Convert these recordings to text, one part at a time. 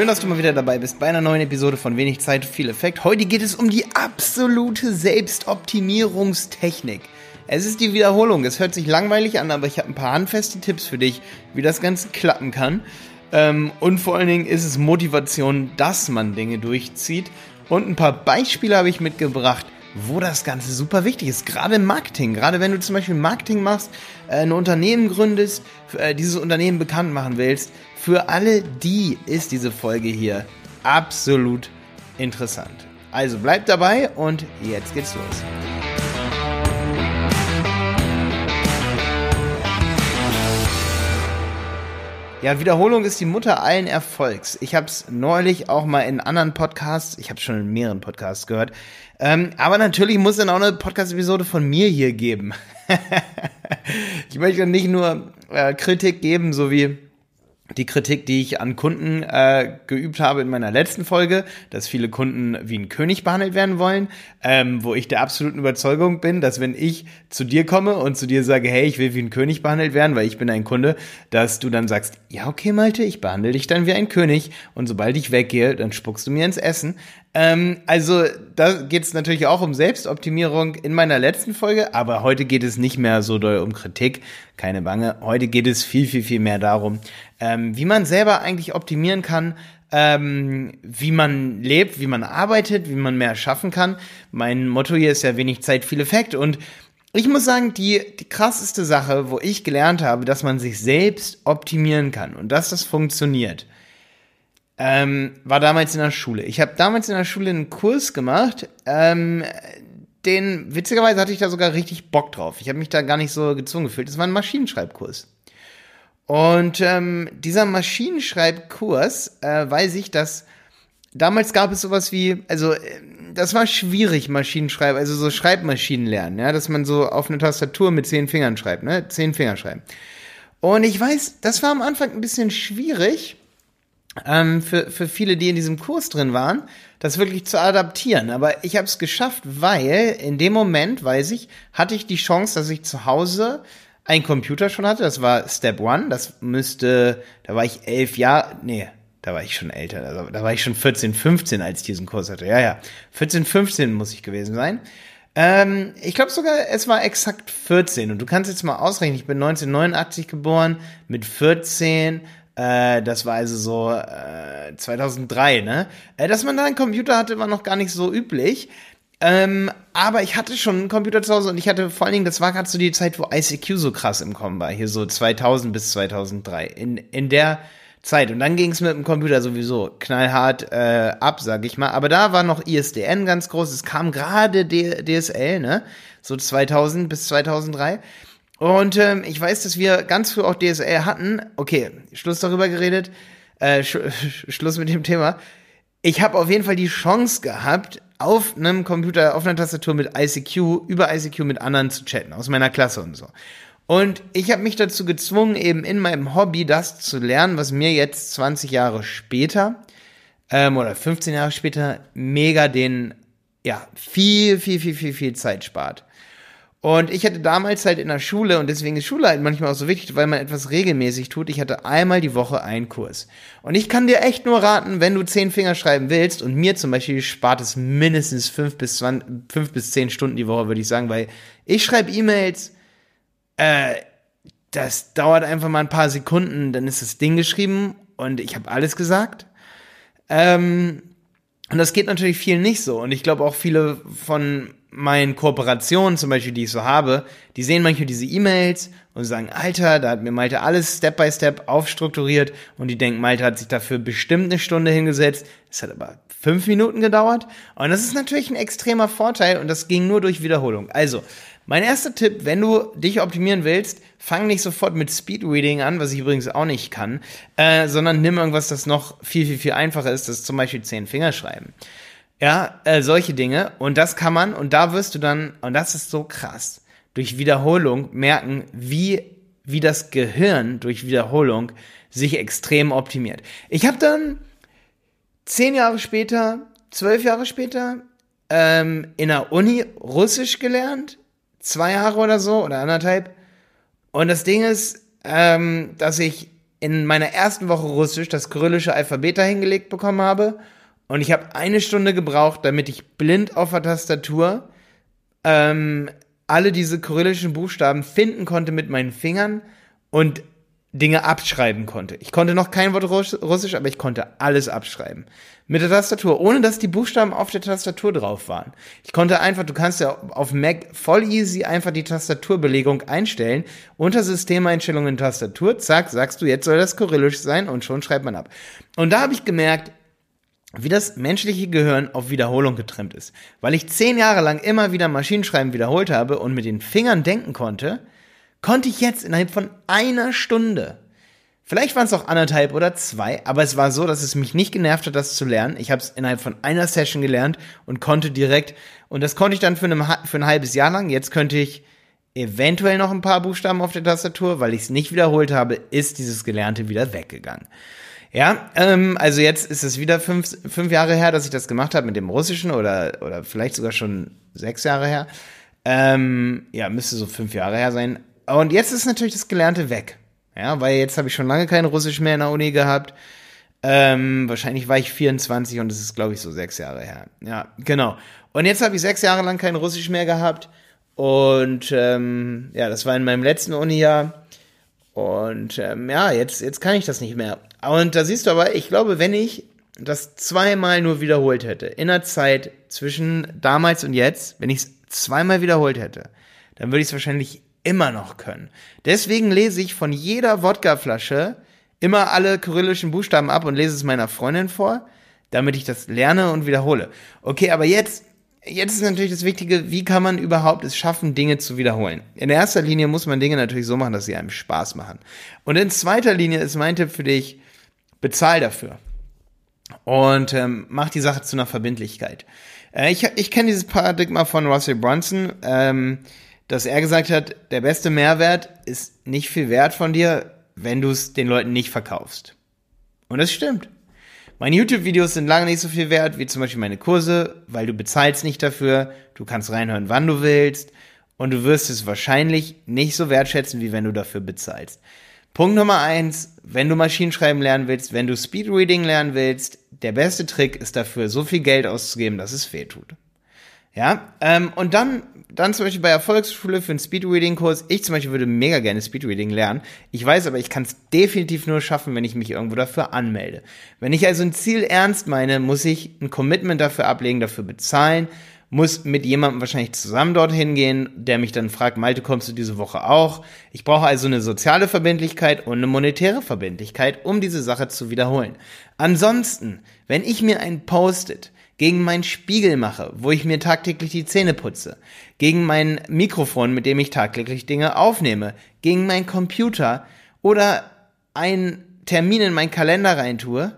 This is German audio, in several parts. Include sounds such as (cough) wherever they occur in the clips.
Schön, dass du mal wieder dabei bist bei einer neuen Episode von Wenig Zeit, viel Effekt. Heute geht es um die absolute Selbstoptimierungstechnik. Es ist die Wiederholung. Es hört sich langweilig an, aber ich habe ein paar handfeste Tipps für dich, wie das Ganze klappen kann. Ähm, und vor allen Dingen ist es Motivation, dass man Dinge durchzieht. Und ein paar Beispiele habe ich mitgebracht, wo das Ganze super wichtig ist. Gerade im Marketing. Gerade wenn du zum Beispiel Marketing machst, äh, ein Unternehmen gründest, äh, dieses Unternehmen bekannt machen willst. Für alle die ist diese Folge hier absolut interessant. Also bleib dabei und jetzt geht's los. Ja, Wiederholung ist die Mutter allen Erfolgs. Ich habe es neulich auch mal in anderen Podcasts, ich habe schon in mehreren Podcasts gehört, ähm, aber natürlich muss dann auch eine Podcast-Episode von mir hier geben. (laughs) ich möchte nicht nur äh, Kritik geben, so wie die Kritik, die ich an Kunden äh, geübt habe in meiner letzten Folge, dass viele Kunden wie ein König behandelt werden wollen, ähm, wo ich der absoluten Überzeugung bin, dass wenn ich zu dir komme und zu dir sage, hey, ich will wie ein König behandelt werden, weil ich bin ein Kunde, dass du dann sagst, ja, okay, Malte, ich behandle dich dann wie ein König und sobald ich weggehe, dann spuckst du mir ins Essen. Ähm, also da geht es natürlich auch um Selbstoptimierung in meiner letzten Folge, aber heute geht es nicht mehr so doll um Kritik, keine Bange. Heute geht es viel, viel, viel mehr darum, ähm, wie man selber eigentlich optimieren kann, ähm, wie man lebt, wie man arbeitet, wie man mehr schaffen kann. Mein Motto hier ist ja wenig Zeit, viel Effekt und ich muss sagen, die, die krasseste Sache, wo ich gelernt habe, dass man sich selbst optimieren kann und dass das funktioniert, ähm, war damals in der Schule. Ich habe damals in der Schule einen Kurs gemacht, ähm, den, witzigerweise hatte ich da sogar richtig Bock drauf. Ich habe mich da gar nicht so gezwungen gefühlt. Das war ein Maschinenschreibkurs. Und ähm, dieser Maschinenschreibkurs, äh, weiß ich, dass damals gab es sowas wie, also äh, das war schwierig, Maschinenschreiben, also so Schreibmaschinen lernen, ja, dass man so auf eine Tastatur mit zehn Fingern schreibt, ne, zehn Finger schreiben. Und ich weiß, das war am Anfang ein bisschen schwierig, ähm, für, für viele, die in diesem Kurs drin waren, das wirklich zu adaptieren. Aber ich habe es geschafft, weil in dem Moment, weiß ich, hatte ich die Chance, dass ich zu Hause einen Computer schon hatte. Das war Step One. Das müsste, da war ich elf Jahre, nee, da war ich schon älter. Also, da war ich schon 14, 15, als ich diesen Kurs hatte. Ja, ja. 14, 15 muss ich gewesen sein. Ähm, ich glaube sogar, es war exakt 14. Und du kannst jetzt mal ausrechnen, ich bin 1989 geboren, mit 14 äh, das war also so äh, 2003, ne? Äh, dass man da einen Computer hatte, war noch gar nicht so üblich. Ähm, aber ich hatte schon einen Computer zu Hause und ich hatte vor allen Dingen, das war gerade so die Zeit, wo ICQ so krass im Kommen war, hier so 2000 bis 2003. In, in der Zeit. Und dann ging es mit dem Computer sowieso knallhart äh, ab, sag ich mal. Aber da war noch ISDN ganz groß. Es kam gerade DSL, ne? So 2000 bis 2003. Und ähm, ich weiß, dass wir ganz früh auch DSL hatten. Okay, Schluss darüber geredet. Äh, Sch (laughs) Schluss mit dem Thema. Ich habe auf jeden Fall die Chance gehabt, auf einem Computer, auf einer Tastatur mit ICQ, über ICQ mit anderen zu chatten, aus meiner Klasse und so. Und ich habe mich dazu gezwungen, eben in meinem Hobby das zu lernen, was mir jetzt 20 Jahre später ähm, oder 15 Jahre später mega den, ja, viel, viel, viel, viel, viel Zeit spart. Und ich hatte damals halt in der Schule, und deswegen ist Schule halt manchmal auch so wichtig, weil man etwas regelmäßig tut. Ich hatte einmal die Woche einen Kurs. Und ich kann dir echt nur raten, wenn du zehn Finger schreiben willst, und mir zum Beispiel spart es mindestens fünf bis, 20, fünf bis zehn Stunden die Woche, würde ich sagen, weil ich schreibe E-Mails, äh, das dauert einfach mal ein paar Sekunden, dann ist das Ding geschrieben und ich habe alles gesagt. Ähm, und das geht natürlich vielen nicht so. Und ich glaube auch viele von meinen Kooperationen zum Beispiel, die ich so habe, die sehen manchmal diese E-Mails und sagen, Alter, da hat mir Malte alles Step by Step aufstrukturiert und die denken, Malte hat sich dafür bestimmt eine Stunde hingesetzt. Es hat aber fünf Minuten gedauert und das ist natürlich ein extremer Vorteil und das ging nur durch Wiederholung. Also, mein erster Tipp, wenn du dich optimieren willst, fang nicht sofort mit Speedreading an, was ich übrigens auch nicht kann, äh, sondern nimm irgendwas, das noch viel, viel, viel einfacher ist, das ist zum Beispiel zehn Finger schreiben. Ja, äh, solche Dinge. Und das kann man, und da wirst du dann, und das ist so krass, durch Wiederholung merken, wie, wie das Gehirn durch Wiederholung sich extrem optimiert. Ich habe dann zehn Jahre später, zwölf Jahre später, ähm, in der Uni Russisch gelernt. Zwei Jahre oder so, oder anderthalb. Und das Ding ist, ähm, dass ich in meiner ersten Woche Russisch das kyrillische Alphabet dahingelegt bekommen habe. Und ich habe eine Stunde gebraucht, damit ich blind auf der Tastatur ähm, alle diese kyrillischen Buchstaben finden konnte mit meinen Fingern und Dinge abschreiben konnte. Ich konnte noch kein Wort Russisch, aber ich konnte alles abschreiben. Mit der Tastatur, ohne dass die Buchstaben auf der Tastatur drauf waren. Ich konnte einfach, du kannst ja auf Mac voll easy einfach die Tastaturbelegung einstellen. Unter Systemeinstellungen Tastatur, zack, sagst du, jetzt soll das Kyrillisch sein und schon schreibt man ab. Und da habe ich gemerkt, wie das menschliche Gehirn auf Wiederholung getrimmt ist. Weil ich zehn Jahre lang immer wieder Maschinenschreiben wiederholt habe und mit den Fingern denken konnte, konnte ich jetzt innerhalb von einer Stunde, vielleicht waren es auch anderthalb oder zwei, aber es war so, dass es mich nicht genervt hat, das zu lernen. Ich habe es innerhalb von einer Session gelernt und konnte direkt, und das konnte ich dann für, einem, für ein halbes Jahr lang. Jetzt könnte ich eventuell noch ein paar Buchstaben auf der Tastatur, weil ich es nicht wiederholt habe, ist dieses Gelernte wieder weggegangen. Ja, ähm, also jetzt ist es wieder fünf, fünf Jahre her, dass ich das gemacht habe mit dem Russischen oder, oder vielleicht sogar schon sechs Jahre her. Ähm, ja, müsste so fünf Jahre her sein. Und jetzt ist natürlich das Gelernte weg. Ja, weil jetzt habe ich schon lange kein Russisch mehr in der Uni gehabt. Ähm, wahrscheinlich war ich 24 und es ist, glaube ich, so sechs Jahre her. Ja, genau. Und jetzt habe ich sechs Jahre lang kein Russisch mehr gehabt. Und ähm, ja, das war in meinem letzten Uni-Jahr. Und ähm, ja, jetzt, jetzt kann ich das nicht mehr. Und da siehst du aber, ich glaube, wenn ich das zweimal nur wiederholt hätte, in der Zeit zwischen damals und jetzt, wenn ich es zweimal wiederholt hätte, dann würde ich es wahrscheinlich immer noch können. Deswegen lese ich von jeder Wodkaflasche immer alle kyrillischen Buchstaben ab und lese es meiner Freundin vor, damit ich das lerne und wiederhole. Okay, aber jetzt Jetzt ist natürlich das Wichtige, wie kann man überhaupt es schaffen, Dinge zu wiederholen? In erster Linie muss man Dinge natürlich so machen, dass sie einem Spaß machen. Und in zweiter Linie ist mein Tipp für dich, bezahl dafür. Und ähm, mach die Sache zu einer Verbindlichkeit. Äh, ich ich kenne dieses Paradigma von Russell Brunson, ähm, dass er gesagt hat, der beste Mehrwert ist nicht viel wert von dir, wenn du es den Leuten nicht verkaufst. Und das stimmt. Meine YouTube-Videos sind lange nicht so viel wert wie zum Beispiel meine Kurse, weil du bezahlst nicht dafür, du kannst reinhören, wann du willst und du wirst es wahrscheinlich nicht so wertschätzen, wie wenn du dafür bezahlst. Punkt Nummer eins, wenn du Maschinenschreiben lernen willst, wenn du Speedreading lernen willst, der beste Trick ist dafür, so viel Geld auszugeben, dass es weh tut. Ja, ähm, und dann, dann zum Beispiel bei Erfolgsschule für einen Speedreading-Kurs. Ich zum Beispiel würde mega gerne Speedreading lernen. Ich weiß aber, ich kann es definitiv nur schaffen, wenn ich mich irgendwo dafür anmelde. Wenn ich also ein Ziel ernst meine, muss ich ein Commitment dafür ablegen, dafür bezahlen, muss mit jemandem wahrscheinlich zusammen dorthin gehen, der mich dann fragt, Malte, kommst du diese Woche auch? Ich brauche also eine soziale Verbindlichkeit und eine monetäre Verbindlichkeit, um diese Sache zu wiederholen. Ansonsten, wenn ich mir ein Post-it gegen meinen Spiegel mache, wo ich mir tagtäglich die Zähne putze, gegen mein Mikrofon, mit dem ich tagtäglich Dinge aufnehme, gegen meinen Computer oder einen Termin in meinen Kalender reintue,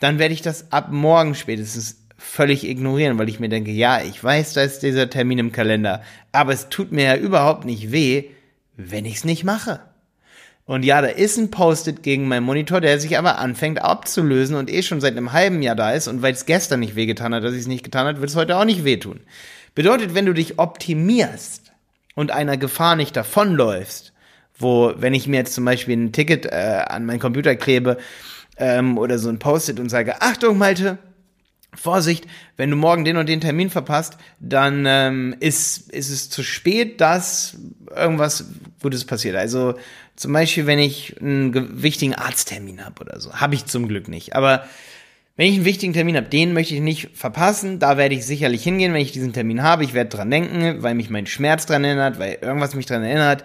dann werde ich das ab morgen spätestens völlig ignorieren, weil ich mir denke, ja, ich weiß, da ist dieser Termin im Kalender, aber es tut mir ja überhaupt nicht weh, wenn ich es nicht mache. Und ja, da ist ein Post-it gegen meinen Monitor, der sich aber anfängt abzulösen und eh schon seit einem halben Jahr da ist. Und weil es gestern nicht wehgetan hat, dass ich es nicht getan hat, wird es heute auch nicht wehtun. Bedeutet, wenn du dich optimierst und einer Gefahr nicht davonläufst, wo, wenn ich mir jetzt zum Beispiel ein Ticket äh, an meinen Computer klebe ähm, oder so ein Post-it und sage, Achtung, Malte, Vorsicht, wenn du morgen den und den Termin verpasst, dann ähm, ist, ist es zu spät, dass irgendwas Gutes passiert. Also zum Beispiel, wenn ich einen wichtigen Arzttermin habe oder so. Habe ich zum Glück nicht. Aber wenn ich einen wichtigen Termin habe, den möchte ich nicht verpassen. Da werde ich sicherlich hingehen, wenn ich diesen Termin habe. Ich werde dran denken, weil mich mein Schmerz dran erinnert, weil irgendwas mich dran erinnert.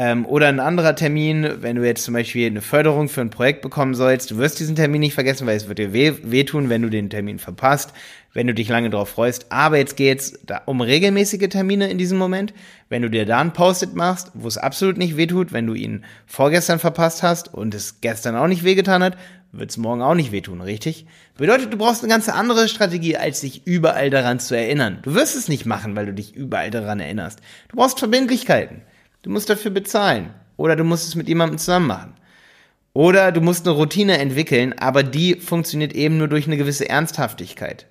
Ähm, oder ein anderer Termin, wenn du jetzt zum Beispiel eine Förderung für ein Projekt bekommen sollst, du wirst diesen Termin nicht vergessen, weil es wird dir weh, wehtun, wenn du den Termin verpasst, wenn du dich lange darauf freust. Aber jetzt geht's da um regelmäßige Termine in diesem Moment. Wenn du dir da ein Post-it machst, wo es absolut nicht wehtut, wenn du ihn vorgestern verpasst hast und es gestern auch nicht wehgetan hat, wird es morgen auch nicht wehtun, richtig? Bedeutet, du brauchst eine ganz andere Strategie, als dich überall daran zu erinnern. Du wirst es nicht machen, weil du dich überall daran erinnerst. Du brauchst Verbindlichkeiten. Du musst dafür bezahlen. Oder du musst es mit jemandem zusammen machen. Oder du musst eine Routine entwickeln, aber die funktioniert eben nur durch eine gewisse Ernsthaftigkeit.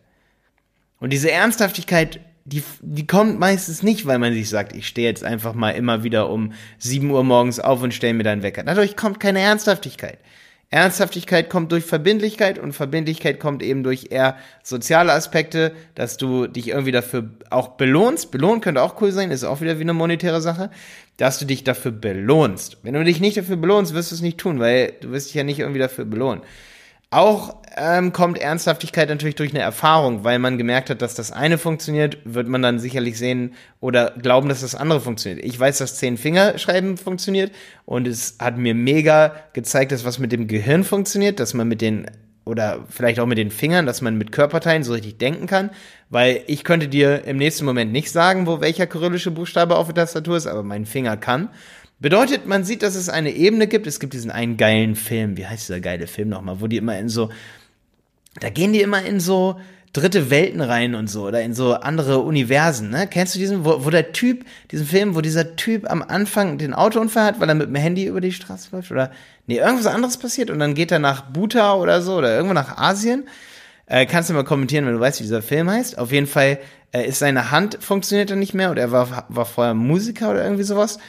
Und diese Ernsthaftigkeit, die, die kommt meistens nicht, weil man sich sagt, ich stehe jetzt einfach mal immer wieder um 7 Uhr morgens auf und stelle mir dann Wecker. Dadurch kommt keine Ernsthaftigkeit. Ernsthaftigkeit kommt durch Verbindlichkeit und Verbindlichkeit kommt eben durch eher soziale Aspekte, dass du dich irgendwie dafür auch belohnst. Belohnen könnte auch cool sein, ist auch wieder wie eine monetäre Sache, dass du dich dafür belohnst. Wenn du dich nicht dafür belohnst, wirst du es nicht tun, weil du wirst dich ja nicht irgendwie dafür belohnen. Auch ähm, kommt Ernsthaftigkeit natürlich durch eine Erfahrung, weil man gemerkt hat, dass das eine funktioniert, wird man dann sicherlich sehen oder glauben, dass das andere funktioniert. Ich weiß, dass zehn Finger schreiben funktioniert und es hat mir mega gezeigt, dass was mit dem Gehirn funktioniert, dass man mit den oder vielleicht auch mit den Fingern, dass man mit Körperteilen so richtig denken kann, weil ich könnte dir im nächsten Moment nicht sagen, wo welcher kyrillische Buchstabe auf der Tastatur ist, aber mein Finger kann. Bedeutet, man sieht, dass es eine Ebene gibt. Es gibt diesen einen geilen Film. Wie heißt dieser geile Film nochmal? Wo die immer in so, da gehen die immer in so dritte Welten rein und so oder in so andere Universen, ne? Kennst du diesen, wo, wo der Typ, diesen Film, wo dieser Typ am Anfang den Autounfall hat, weil er mit dem Handy über die Straße läuft oder nee, irgendwas anderes passiert und dann geht er nach Bhuta oder so oder irgendwo nach Asien. Äh, kannst du mal kommentieren, wenn du weißt, wie dieser Film heißt. Auf jeden Fall äh, ist seine Hand funktioniert dann nicht mehr oder er war, war vorher Musiker oder irgendwie sowas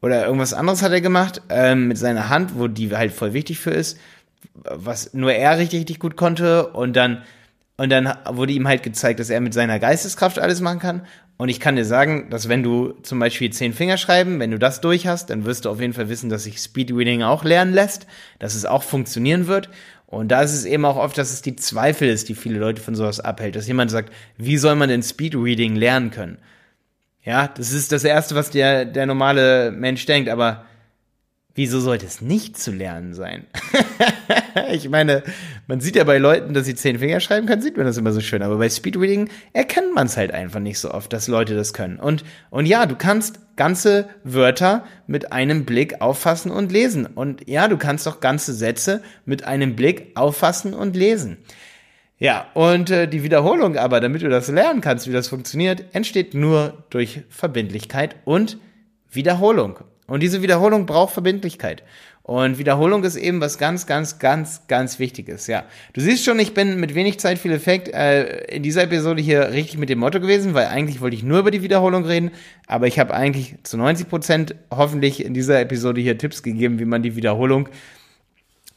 oder irgendwas anderes hat er gemacht ähm, mit seiner Hand, wo die halt voll wichtig für ist, was nur er richtig, richtig gut konnte und dann und dann wurde ihm halt gezeigt, dass er mit seiner Geisteskraft alles machen kann. Und ich kann dir sagen, dass wenn du zum Beispiel zehn Finger schreiben, wenn du das durch hast, dann wirst du auf jeden Fall wissen, dass sich Speedreading auch lernen lässt, dass es auch funktionieren wird. Und da ist es eben auch oft, dass es die Zweifel ist, die viele Leute von sowas abhält. Dass jemand sagt, wie soll man denn Speedreading lernen können? Ja, das ist das Erste, was der, der normale Mensch denkt, aber wieso sollte es nicht zu lernen sein? (laughs) ich meine, man sieht ja bei Leuten, dass sie zehn Finger schreiben können, sieht man das immer so schön, aber bei Speedreading erkennt man es halt einfach nicht so oft, dass Leute das können. Und, und ja, du kannst ganze Wörter mit einem Blick auffassen und lesen. Und ja, du kannst auch ganze Sätze mit einem Blick auffassen und lesen. Ja, und äh, die Wiederholung aber, damit du das lernen kannst, wie das funktioniert, entsteht nur durch Verbindlichkeit und Wiederholung. Und diese Wiederholung braucht Verbindlichkeit. Und Wiederholung ist eben was ganz, ganz, ganz, ganz Wichtiges. Ja, du siehst schon, ich bin mit wenig Zeit viel Effekt äh, in dieser Episode hier richtig mit dem Motto gewesen, weil eigentlich wollte ich nur über die Wiederholung reden, aber ich habe eigentlich zu 90 Prozent hoffentlich in dieser Episode hier Tipps gegeben, wie man die Wiederholung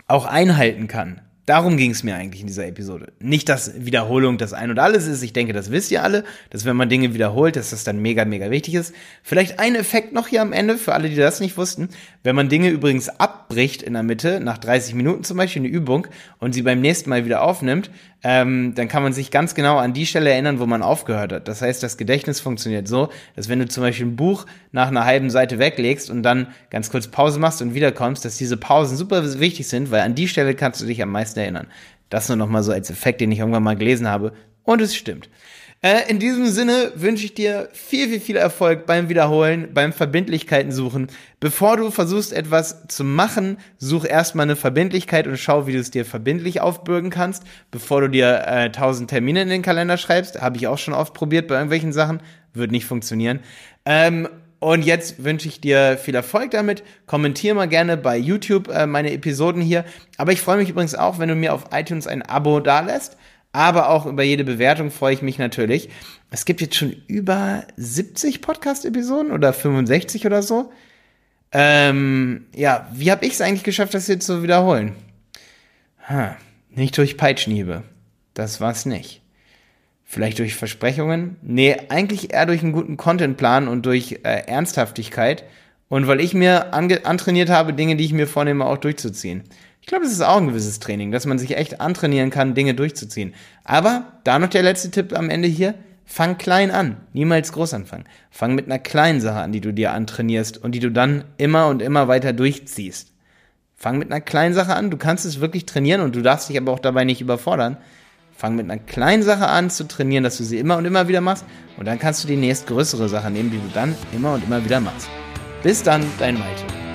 auch einhalten kann. Darum ging es mir eigentlich in dieser Episode. Nicht, dass Wiederholung das Ein und Alles ist. Ich denke, das wisst ihr alle, dass wenn man Dinge wiederholt, dass das dann mega, mega wichtig ist. Vielleicht ein Effekt noch hier am Ende, für alle, die das nicht wussten. Wenn man Dinge übrigens abbricht in der Mitte, nach 30 Minuten zum Beispiel eine Übung, und sie beim nächsten Mal wieder aufnimmt, ähm, dann kann man sich ganz genau an die Stelle erinnern, wo man aufgehört hat. Das heißt, das Gedächtnis funktioniert so, dass wenn du zum Beispiel ein Buch nach einer halben Seite weglegst und dann ganz kurz Pause machst und wiederkommst, dass diese Pausen super wichtig sind, weil an die Stelle kannst du dich am meisten erinnern. Das nur noch mal so als Effekt, den ich irgendwann mal gelesen habe. Und es stimmt. Äh, in diesem Sinne wünsche ich dir viel, viel, viel Erfolg beim Wiederholen, beim Verbindlichkeiten suchen. Bevor du versuchst, etwas zu machen, such erstmal eine Verbindlichkeit und schau, wie du es dir verbindlich aufbürgen kannst, bevor du dir äh, tausend Termine in den Kalender schreibst. Habe ich auch schon oft probiert bei irgendwelchen Sachen. Wird nicht funktionieren. Ähm, und jetzt wünsche ich dir viel Erfolg damit. Kommentier mal gerne bei YouTube äh, meine Episoden hier. Aber ich freue mich übrigens auch, wenn du mir auf iTunes ein Abo dalässt aber auch über jede Bewertung freue ich mich natürlich. Es gibt jetzt schon über 70 Podcast-Episoden oder 65 oder so. Ähm, ja, wie habe ich es eigentlich geschafft, das jetzt zu wiederholen? Ha, nicht durch Peitschenhiebe. Das war's nicht. Vielleicht durch Versprechungen? Nee, eigentlich eher durch einen guten Contentplan und durch äh, Ernsthaftigkeit. Und weil ich mir antrainiert habe, Dinge, die ich mir vornehme, auch durchzuziehen. Ich glaube, das ist auch ein gewisses Training, dass man sich echt antrainieren kann, Dinge durchzuziehen. Aber da noch der letzte Tipp am Ende hier. Fang klein an, niemals groß anfangen. Fang mit einer kleinen Sache an, die du dir antrainierst und die du dann immer und immer weiter durchziehst. Fang mit einer kleinen Sache an, du kannst es wirklich trainieren und du darfst dich aber auch dabei nicht überfordern. Fang mit einer kleinen Sache an zu trainieren, dass du sie immer und immer wieder machst und dann kannst du die nächstgrößere Sache nehmen, die du dann immer und immer wieder machst. Bis dann, dein Malte.